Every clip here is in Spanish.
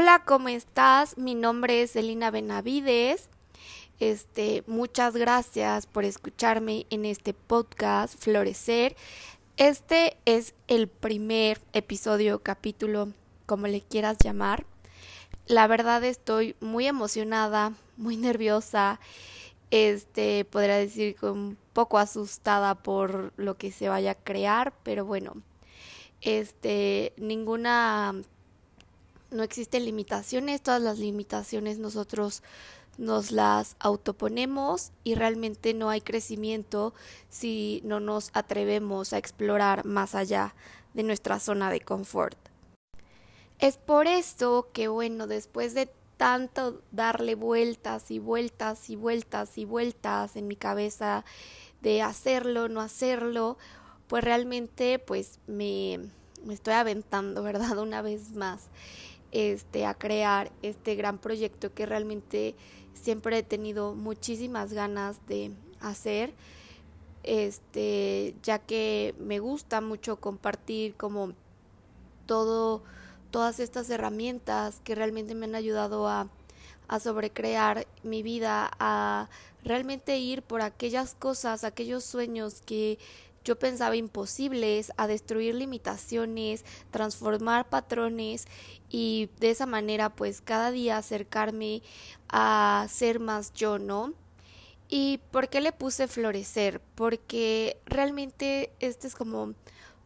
Hola, ¿cómo estás? Mi nombre es Elina Benavides. Este, muchas gracias por escucharme en este podcast Florecer. Este es el primer episodio, capítulo, como le quieras llamar. La verdad estoy muy emocionada, muy nerviosa. Este, podría decir que un poco asustada por lo que se vaya a crear, pero bueno, este, ninguna no existen limitaciones, todas las limitaciones nosotros nos las autoponemos y realmente no hay crecimiento si no nos atrevemos a explorar más allá de nuestra zona de confort. Es por eso que bueno, después de tanto darle vueltas y vueltas y vueltas y vueltas en mi cabeza de hacerlo, no hacerlo, pues realmente pues me, me estoy aventando, ¿verdad? Una vez más este, a crear este gran proyecto que realmente siempre he tenido muchísimas ganas de hacer este ya que me gusta mucho compartir como todo todas estas herramientas que realmente me han ayudado a, a sobrecrear mi vida, a realmente ir por aquellas cosas, aquellos sueños que yo pensaba imposibles, a destruir limitaciones, transformar patrones y de esa manera pues cada día acercarme a ser más yo, ¿no? ¿Y por qué le puse florecer? Porque realmente este es como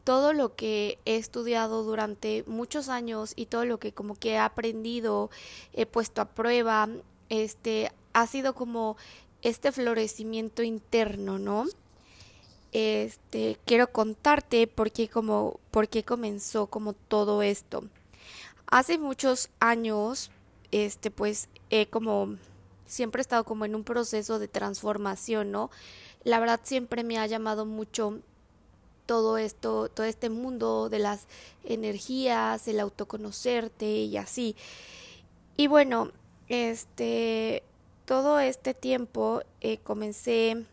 todo lo que he estudiado durante muchos años y todo lo que como que he aprendido, he puesto a prueba, este ha sido como este florecimiento interno, ¿no? Este, quiero contarte por qué, como, comenzó como todo esto. Hace muchos años, este, pues, he como, siempre he estado como en un proceso de transformación, ¿no? La verdad siempre me ha llamado mucho todo esto, todo este mundo de las energías, el autoconocerte y así. Y bueno, este, todo este tiempo eh, comencé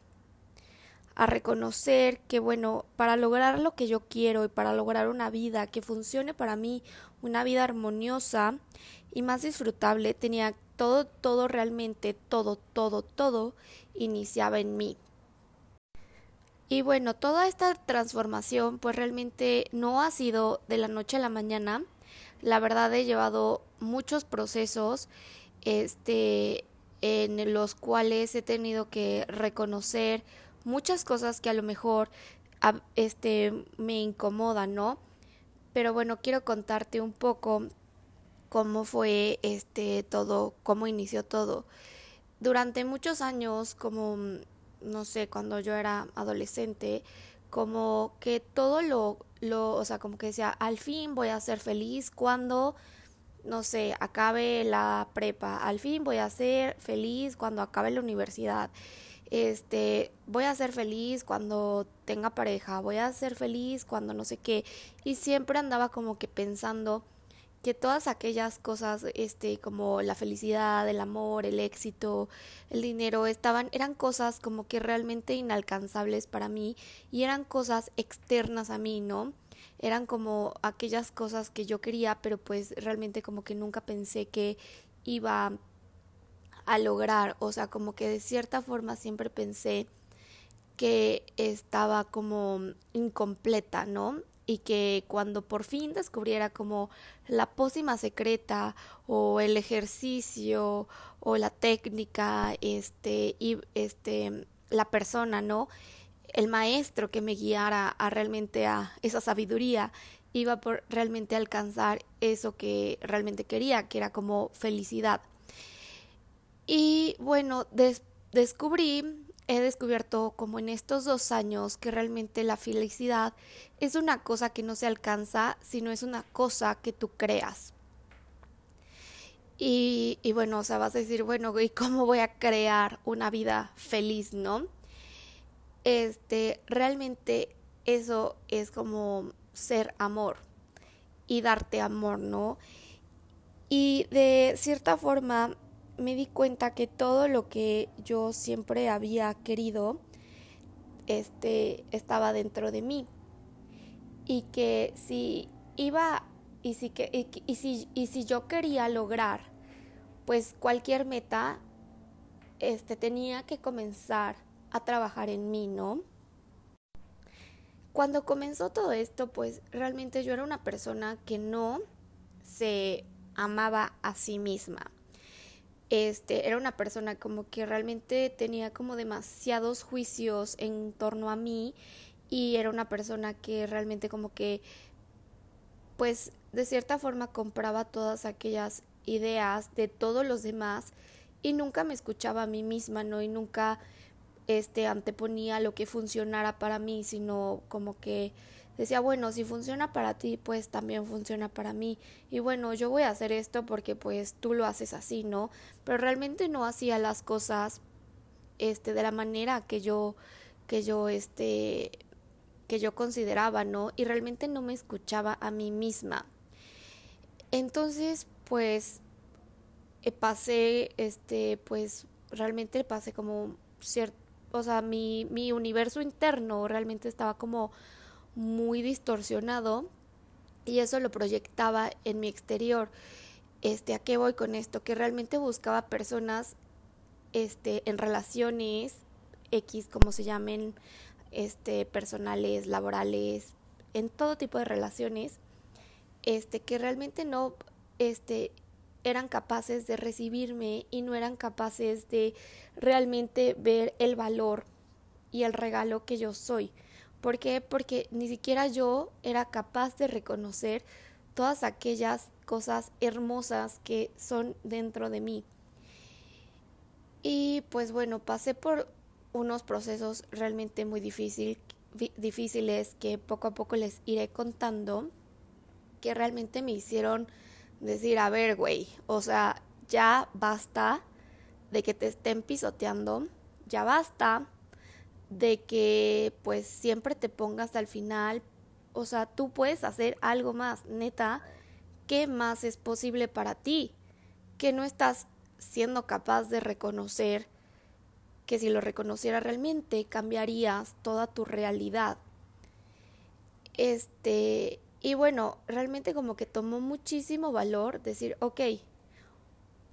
a reconocer que, bueno, para lograr lo que yo quiero y para lograr una vida que funcione para mí, una vida armoniosa y más disfrutable, tenía todo, todo realmente, todo, todo, todo iniciaba en mí. Y bueno, toda esta transformación pues realmente no ha sido de la noche a la mañana. La verdad he llevado muchos procesos este en los cuales he tenido que reconocer muchas cosas que a lo mejor este me incomodan, ¿no? Pero bueno, quiero contarte un poco cómo fue este todo, cómo inició todo. Durante muchos años, como no sé, cuando yo era adolescente, como que todo lo lo, o sea, como que decía, al fin voy a ser feliz cuando no sé, acabe la prepa, al fin voy a ser feliz cuando acabe la universidad este, voy a ser feliz cuando tenga pareja, voy a ser feliz cuando no sé qué. Y siempre andaba como que pensando que todas aquellas cosas, este, como la felicidad, el amor, el éxito, el dinero, estaban, eran cosas como que realmente inalcanzables para mí y eran cosas externas a mí, ¿no? Eran como aquellas cosas que yo quería, pero pues realmente como que nunca pensé que iba a lograr, o sea, como que de cierta forma siempre pensé que estaba como incompleta, ¿no? Y que cuando por fin descubriera como la pócima secreta o el ejercicio o la técnica, este, y este, la persona, ¿no? El maestro que me guiara a realmente a esa sabiduría, iba por realmente alcanzar eso que realmente quería, que era como felicidad. Y bueno, descubrí, he descubierto como en estos dos años que realmente la felicidad es una cosa que no se alcanza, sino es una cosa que tú creas. Y, y bueno, o sea, vas a decir, bueno, ¿y cómo voy a crear una vida feliz, no? Este, realmente eso es como ser amor y darte amor, ¿no? Y de cierta forma me di cuenta que todo lo que yo siempre había querido este estaba dentro de mí y que si iba y si, que, y, si, y si yo quería lograr pues cualquier meta, este, tenía que comenzar a trabajar en mí, ¿no? Cuando comenzó todo esto, pues realmente yo era una persona que no se amaba a sí misma. Este, era una persona como que realmente tenía como demasiados juicios en torno a mí y era una persona que realmente como que pues de cierta forma compraba todas aquellas ideas de todos los demás y nunca me escuchaba a mí misma, ¿no? Y nunca este anteponía lo que funcionara para mí, sino como que decía, bueno, si funciona para ti, pues también funciona para mí. Y bueno, yo voy a hacer esto porque pues tú lo haces así, ¿no? Pero realmente no hacía las cosas este de la manera que yo que yo este que yo consideraba, ¿no? Y realmente no me escuchaba a mí misma. Entonces, pues eh, pasé este pues realmente pasé como cierto o sea, mi, mi universo interno realmente estaba como muy distorsionado y eso lo proyectaba en mi exterior. Este, ¿a qué voy con esto? Que realmente buscaba personas este en relaciones X como se llamen, este personales, laborales, en todo tipo de relaciones este que realmente no este eran capaces de recibirme y no eran capaces de realmente ver el valor y el regalo que yo soy. ¿Por qué? Porque ni siquiera yo era capaz de reconocer todas aquellas cosas hermosas que son dentro de mí. Y pues bueno, pasé por unos procesos realmente muy difícil, difíciles que poco a poco les iré contando, que realmente me hicieron decir, a ver, güey, o sea, ya basta de que te estén pisoteando, ya basta de que pues siempre te pongas al final, o sea, tú puedes hacer algo más, neta, ¿qué más es posible para ti? Que no estás siendo capaz de reconocer que si lo reconociera realmente cambiarías toda tu realidad. Este, y bueno, realmente como que tomó muchísimo valor decir, ok,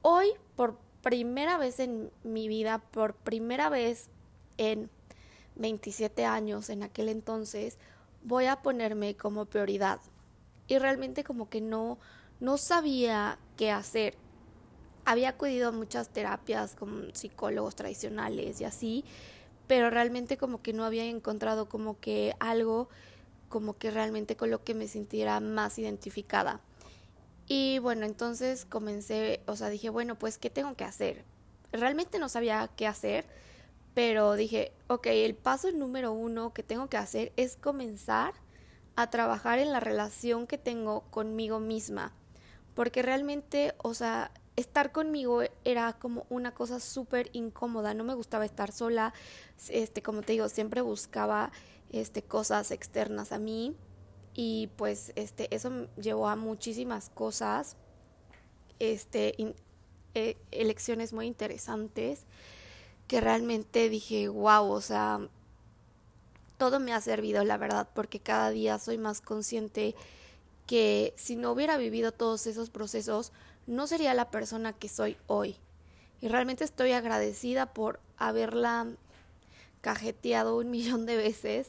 hoy por primera vez en mi vida, por primera vez en 27 años en aquel entonces, voy a ponerme como prioridad. Y realmente como que no, no sabía qué hacer. Había acudido a muchas terapias con psicólogos tradicionales y así, pero realmente como que no había encontrado como que algo como que realmente con lo que me sintiera más identificada. Y bueno, entonces comencé, o sea, dije, bueno, pues, ¿qué tengo que hacer? Realmente no sabía qué hacer, pero dije, ok, el paso número uno que tengo que hacer es comenzar a trabajar en la relación que tengo conmigo misma. Porque realmente, o sea, estar conmigo era como una cosa súper incómoda, no me gustaba estar sola, este, como te digo, siempre buscaba este, cosas externas a mí y pues este, eso llevó a muchísimas cosas, este, eh, elecciones muy interesantes que realmente dije, wow, o sea, todo me ha servido, la verdad, porque cada día soy más consciente que si no hubiera vivido todos esos procesos, no sería la persona que soy hoy. Y realmente estoy agradecida por haberla cajeteado un millón de veces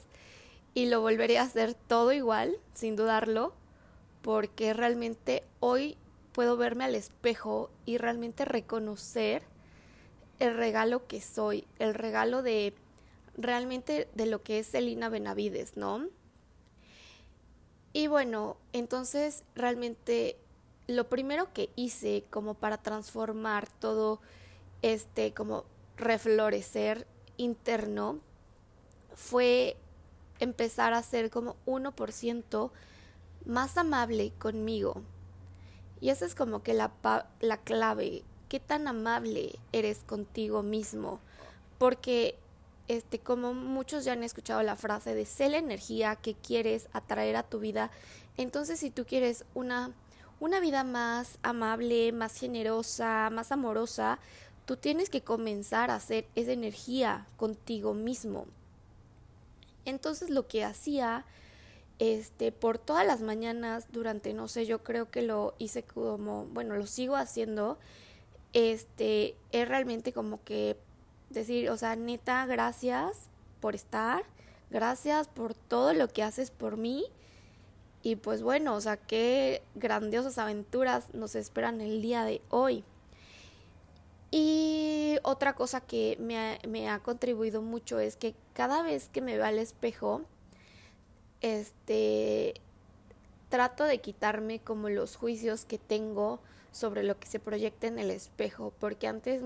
y lo volveré a hacer todo igual, sin dudarlo, porque realmente hoy puedo verme al espejo y realmente reconocer el regalo que soy, el regalo de realmente de lo que es Celina Benavides, ¿no? Y bueno, entonces realmente lo primero que hice como para transformar todo este como reflorecer interno fue empezar a ser como 1% más amable conmigo. Y esa es como que la, la clave, qué tan amable eres contigo mismo. Porque, este, como muchos ya han escuchado la frase de sé la energía que quieres atraer a tu vida, entonces si tú quieres una, una vida más amable, más generosa, más amorosa, Tú tienes que comenzar a hacer esa energía contigo mismo. Entonces lo que hacía este, por todas las mañanas durante, no sé, yo creo que lo hice como, bueno, lo sigo haciendo, este, es realmente como que decir, o sea, neta, gracias por estar, gracias por todo lo que haces por mí. Y pues bueno, o sea, qué grandiosas aventuras nos esperan el día de hoy. Y otra cosa que me ha, me ha contribuido mucho es que cada vez que me veo al espejo, este, trato de quitarme como los juicios que tengo sobre lo que se proyecta en el espejo, porque antes,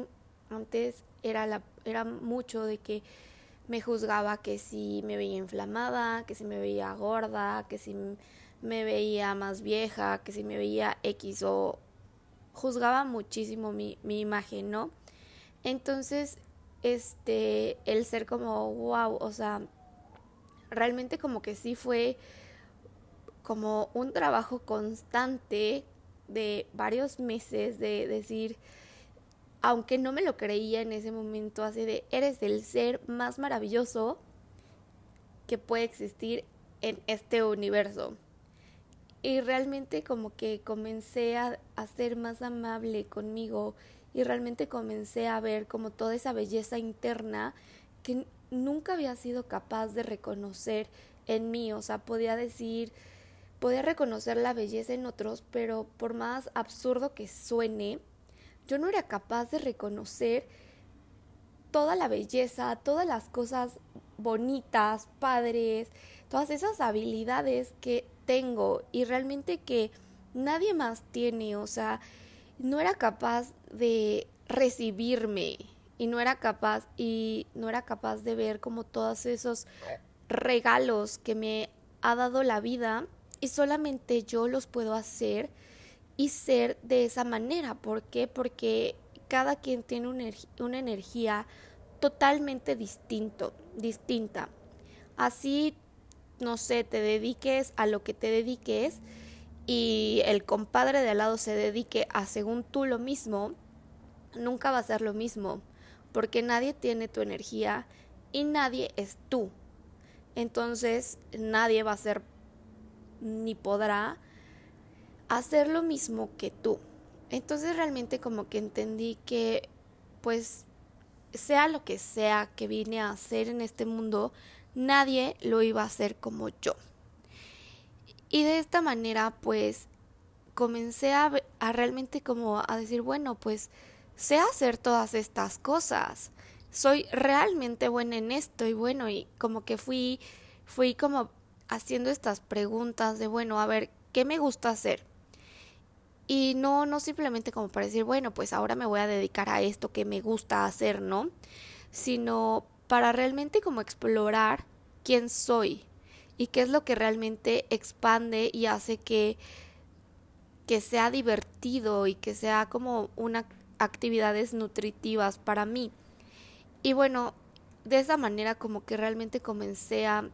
antes era, la, era mucho de que me juzgaba que si me veía inflamada, que si me veía gorda, que si me veía más vieja, que si me veía X o juzgaba muchísimo mi, mi imagen, ¿no? Entonces, este, el ser como, wow, o sea, realmente como que sí fue como un trabajo constante de varios meses de decir, aunque no me lo creía en ese momento, así de, eres el ser más maravilloso que puede existir en este universo. Y realmente como que comencé a, a ser más amable conmigo y realmente comencé a ver como toda esa belleza interna que nunca había sido capaz de reconocer en mí, o sea, podía decir, podía reconocer la belleza en otros, pero por más absurdo que suene, yo no era capaz de reconocer toda la belleza, todas las cosas bonitas, padres, todas esas habilidades que tengo y realmente que nadie más tiene, o sea, no era capaz de recibirme, y no era capaz y no era capaz de ver como todos esos regalos que me ha dado la vida y solamente yo los puedo hacer y ser de esa manera. ¿Por qué? Porque cada quien tiene una, energía totalmente distinto, distinta. Así, no sé, te dediques a lo que te dediques y el compadre de al lado se dedique a según tú lo mismo, nunca va a ser lo mismo porque nadie tiene tu energía y nadie es tú. Entonces nadie va a ser ni podrá hacer lo mismo que tú. Entonces realmente como que entendí que pues sea lo que sea que vine a hacer en este mundo, nadie lo iba a hacer como yo. Y de esta manera pues comencé a, a realmente como a decir, bueno, pues sé hacer todas estas cosas. Soy realmente buena en esto y bueno, y como que fui, fui como haciendo estas preguntas de, bueno, a ver, ¿qué me gusta hacer? Y no, no simplemente como para decir, bueno, pues ahora me voy a dedicar a esto que me gusta hacer, ¿no? Sino para realmente como explorar quién soy y qué es lo que realmente expande y hace que, que sea divertido y que sea como una actividades nutritivas para mí. Y bueno, de esa manera como que realmente comencé a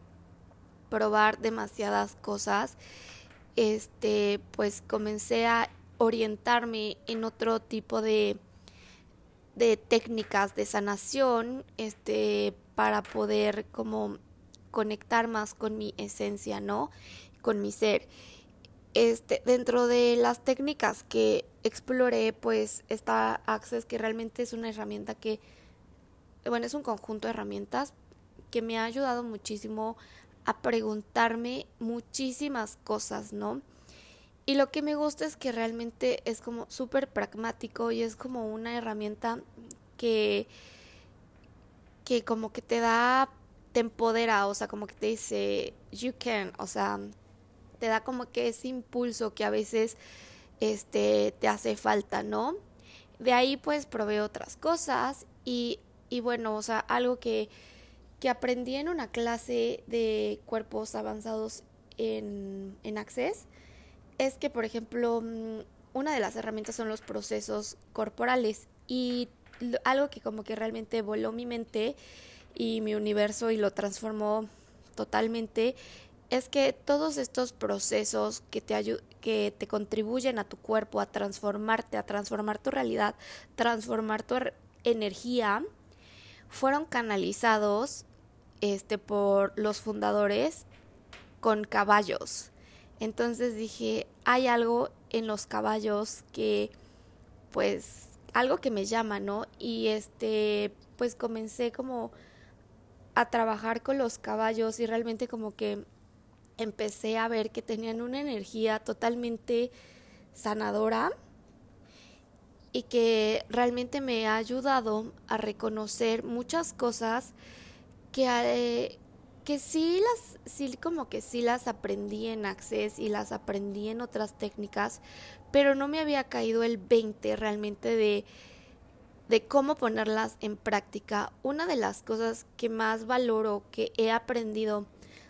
probar demasiadas cosas. Este, pues comencé a orientarme en otro tipo de de técnicas de sanación, este, para poder como conectar más con mi esencia, ¿no? Con mi ser. Este, dentro de las técnicas que exploré, pues está Access, que realmente es una herramienta que, bueno, es un conjunto de herramientas que me ha ayudado muchísimo a preguntarme muchísimas cosas, ¿no? Y lo que me gusta es que realmente es como súper pragmático y es como una herramienta que, que como que te da, te empodera, o sea, como que te dice, you can, o sea, te da como que ese impulso que a veces este te hace falta, ¿no? De ahí pues probé otras cosas y, y bueno, o sea, algo que, que aprendí en una clase de cuerpos avanzados en, en Access es que, por ejemplo, mm, una de las herramientas son los procesos corporales y algo que como que realmente voló mi mente y mi universo y lo transformó totalmente es que todos estos procesos que te, que te contribuyen a tu cuerpo, a transformarte, a transformar tu realidad, transformar tu er, energía, fueron canalizados este, por los fundadores con caballos. Entonces dije, hay algo en los caballos que, pues, algo que me llama, ¿no? Y este, pues comencé como a trabajar con los caballos y realmente como que empecé a ver que tenían una energía totalmente sanadora y que realmente me ha ayudado a reconocer muchas cosas que, eh, que sí las, sí como que sí las aprendí en Access y las aprendí en otras técnicas, pero no me había caído el 20 realmente de de cómo ponerlas en práctica. Una de las cosas que más valoro que he aprendido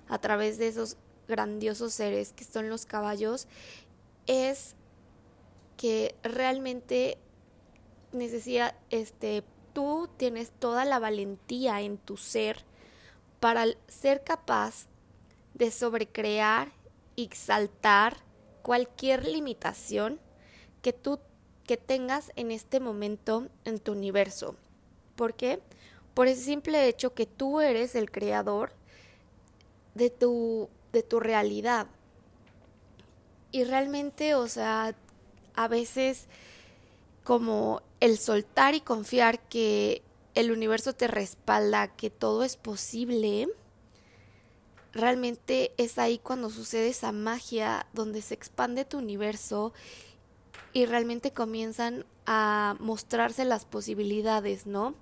a través de esos grandiosos seres que son los caballos es que realmente necesita este tú tienes toda la valentía en tu ser para ser capaz de sobrecrear y exaltar cualquier limitación que tú que tengas en este momento en tu universo. ¿Por qué? Por el simple hecho que tú eres el creador de tu, de tu realidad. Y realmente, o sea, a veces como el soltar y confiar que el universo te respalda, que todo es posible, realmente es ahí cuando sucede esa magia donde se expande tu universo y realmente comienzan a mostrarse las posibilidades, ¿no?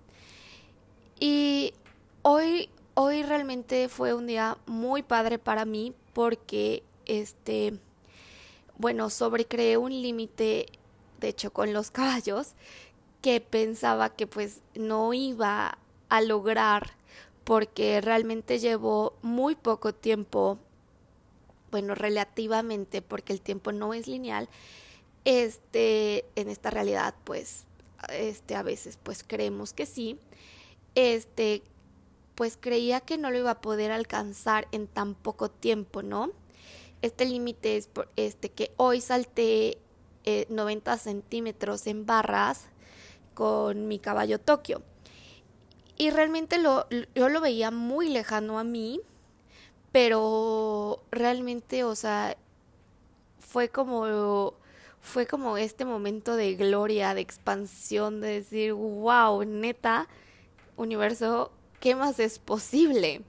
Y hoy, hoy realmente fue un día muy padre para mí porque, este, bueno, sobrecreé un límite, de hecho, con los caballos, que pensaba que pues no iba a lograr porque realmente llevo muy poco tiempo, bueno, relativamente, porque el tiempo no es lineal, este, en esta realidad, pues, este, a veces, pues, creemos que sí. Este, pues creía que no lo iba a poder alcanzar en tan poco tiempo, ¿no? Este límite es este que hoy salté 90 eh, centímetros en barras con mi caballo Tokio. Y realmente lo, yo lo veía muy lejano a mí, pero realmente, o sea, fue como fue como este momento de gloria, de expansión, de decir, wow, neta, universo, ¿qué más es posible?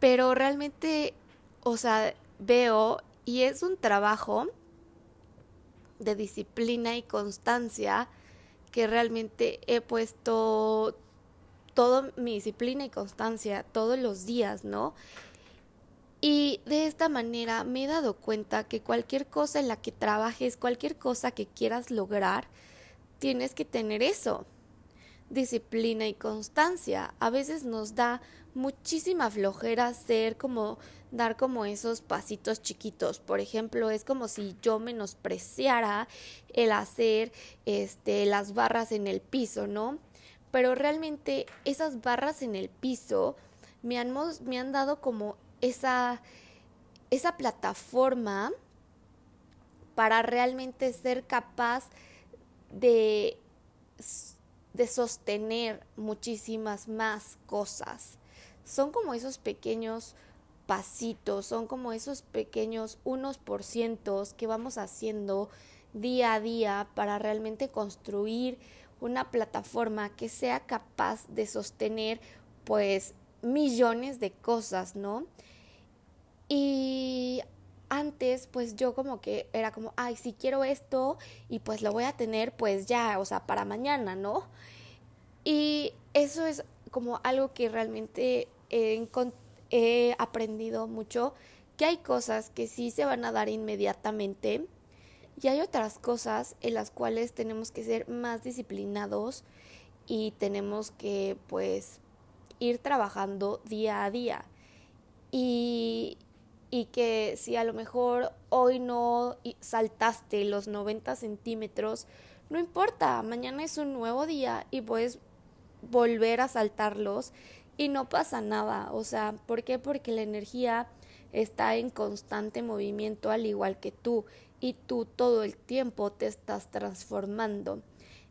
Pero realmente, o sea, veo y es un trabajo de disciplina y constancia que realmente he puesto toda mi disciplina y constancia todos los días, ¿no? Y de esta manera me he dado cuenta que cualquier cosa en la que trabajes, cualquier cosa que quieras lograr, tienes que tener eso. Disciplina y constancia. A veces nos da muchísima flojera hacer como dar como esos pasitos chiquitos. Por ejemplo, es como si yo menospreciara el hacer este las barras en el piso, ¿no? Pero realmente esas barras en el piso me han, me han dado como esa, esa plataforma para realmente ser capaz de, de sostener muchísimas más cosas. Son como esos pequeños pasitos, son como esos pequeños unos por cientos que vamos haciendo día a día para realmente construir una plataforma que sea capaz de sostener pues millones de cosas, ¿no? Y antes, pues yo como que era como, ay, si quiero esto y pues lo voy a tener pues ya, o sea, para mañana, ¿no? Y eso es como algo que realmente he aprendido mucho, que hay cosas que sí se van a dar inmediatamente y hay otras cosas en las cuales tenemos que ser más disciplinados y tenemos que pues ir trabajando día a día. Y, y que si a lo mejor hoy no saltaste los 90 centímetros, no importa, mañana es un nuevo día y puedes volver a saltarlos y no pasa nada. O sea, ¿por qué? Porque la energía está en constante movimiento al igual que tú y tú todo el tiempo te estás transformando.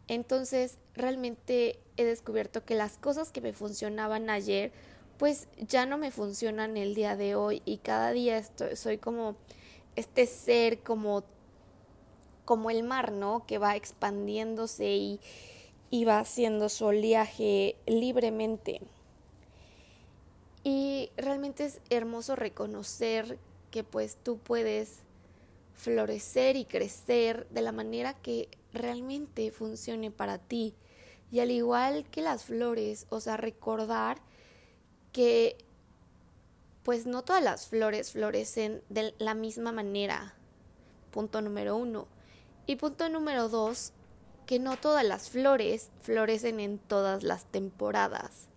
Entonces, realmente he descubierto que las cosas que me funcionaban ayer, pues ya no me funcionan el día de hoy y cada día estoy, soy como este ser como como el mar, ¿no? Que va expandiéndose y, y va haciendo su oleaje libremente. Y realmente es hermoso reconocer que pues tú puedes florecer y crecer de la manera que realmente funcione para ti. Y al igual que las flores, o sea, recordar que pues no todas las flores florecen de la misma manera. Punto número uno. Y punto número dos, que no todas las flores florecen en todas las temporadas.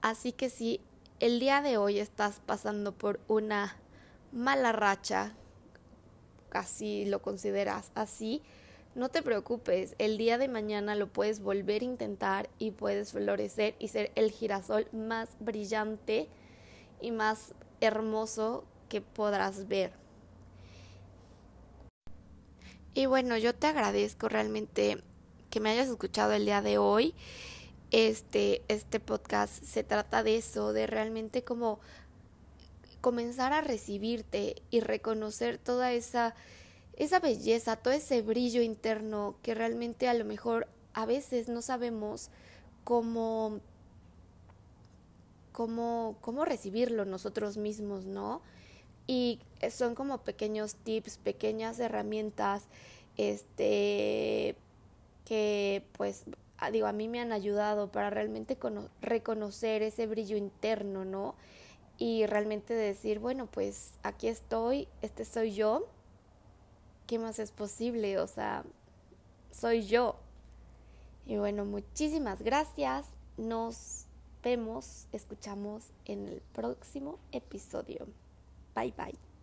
Así que si el día de hoy estás pasando por una mala racha, así lo consideras así, no te preocupes, el día de mañana lo puedes volver a intentar y puedes florecer y ser el girasol más brillante y más hermoso que podrás ver. Y bueno, yo te agradezco realmente que me hayas escuchado el día de hoy. Este, este podcast se trata de eso, de realmente como comenzar a recibirte y reconocer toda esa, esa belleza, todo ese brillo interno que realmente a lo mejor a veces no sabemos cómo, cómo, cómo recibirlo nosotros mismos, ¿no? Y son como pequeños tips, pequeñas herramientas, este, que pues digo, a mí me han ayudado para realmente reconocer ese brillo interno, ¿no? Y realmente decir, bueno, pues aquí estoy, este soy yo, ¿qué más es posible? O sea, soy yo. Y bueno, muchísimas gracias. Nos vemos, escuchamos en el próximo episodio. Bye bye.